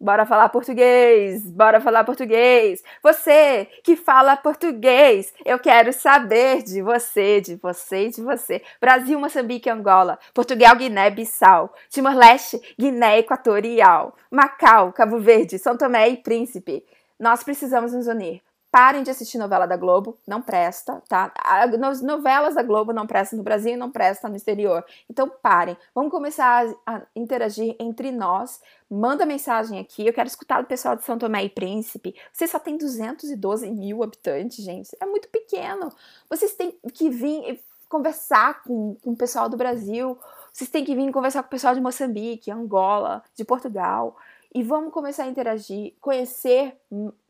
Bora falar português! Bora falar português! Você que fala português, eu quero saber de você, de você e de você. Brasil, Moçambique, Angola, Portugal, Guiné, Bissau, Timor-Leste, Guiné Equatorial, Macau, Cabo Verde, São Tomé e Príncipe. Nós precisamos nos unir. Parem de assistir novela da Globo, não presta, tá? As novelas da Globo não prestam no Brasil e não prestam no exterior. Então parem. Vamos começar a, interagir entre nós. Manda mensagem aqui. Eu quero escutar do pessoal de São Tomé e Príncipe. Vocês só tem 212 mil habitantes, gente. É muito pequeno. Vocês têm que vir conversar com, com o pessoal do Brasil. Vocês têm que vir conversar com o pessoal de Moçambique, Angola, de Portugal. E vamos começar a interagir, conhecer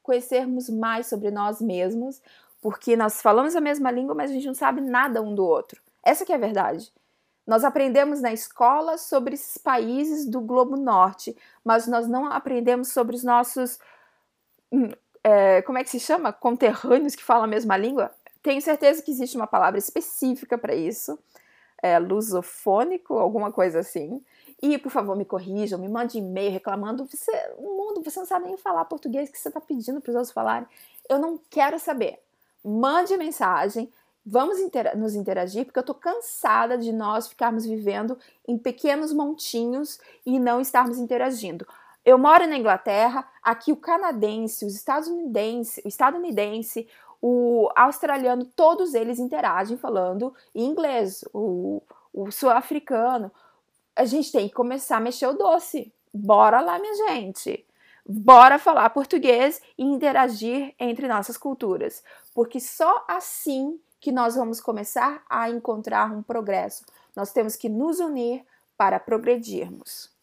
conhecermos mais sobre nós mesmos, porque nós falamos a mesma língua, mas a gente não sabe nada um do outro. Essa que é a verdade. Nós aprendemos na escola sobre esses países do Globo Norte, mas nós não aprendemos sobre os nossos. Hum, é, como é que se chama? Conterrâneos que falam a mesma língua? Tenho certeza que existe uma palavra específica para isso. É, lusofônico, alguma coisa assim. E, por favor, me corrijam, me mande e-mail reclamando. Você, o mundo, você não sabe nem falar português que você está pedindo para os outros falarem. Eu não quero saber. Mande mensagem, vamos intera nos interagir, porque eu estou cansada de nós ficarmos vivendo em pequenos montinhos e não estarmos interagindo. Eu moro na Inglaterra, aqui o canadense, os estadunidense, o estadunidense, o australiano, todos eles interagem falando inglês, o, o sul-africano a gente tem que começar a mexer o doce. Bora lá, minha gente. Bora falar português e interagir entre nossas culturas, porque só assim que nós vamos começar a encontrar um progresso. Nós temos que nos unir para progredirmos.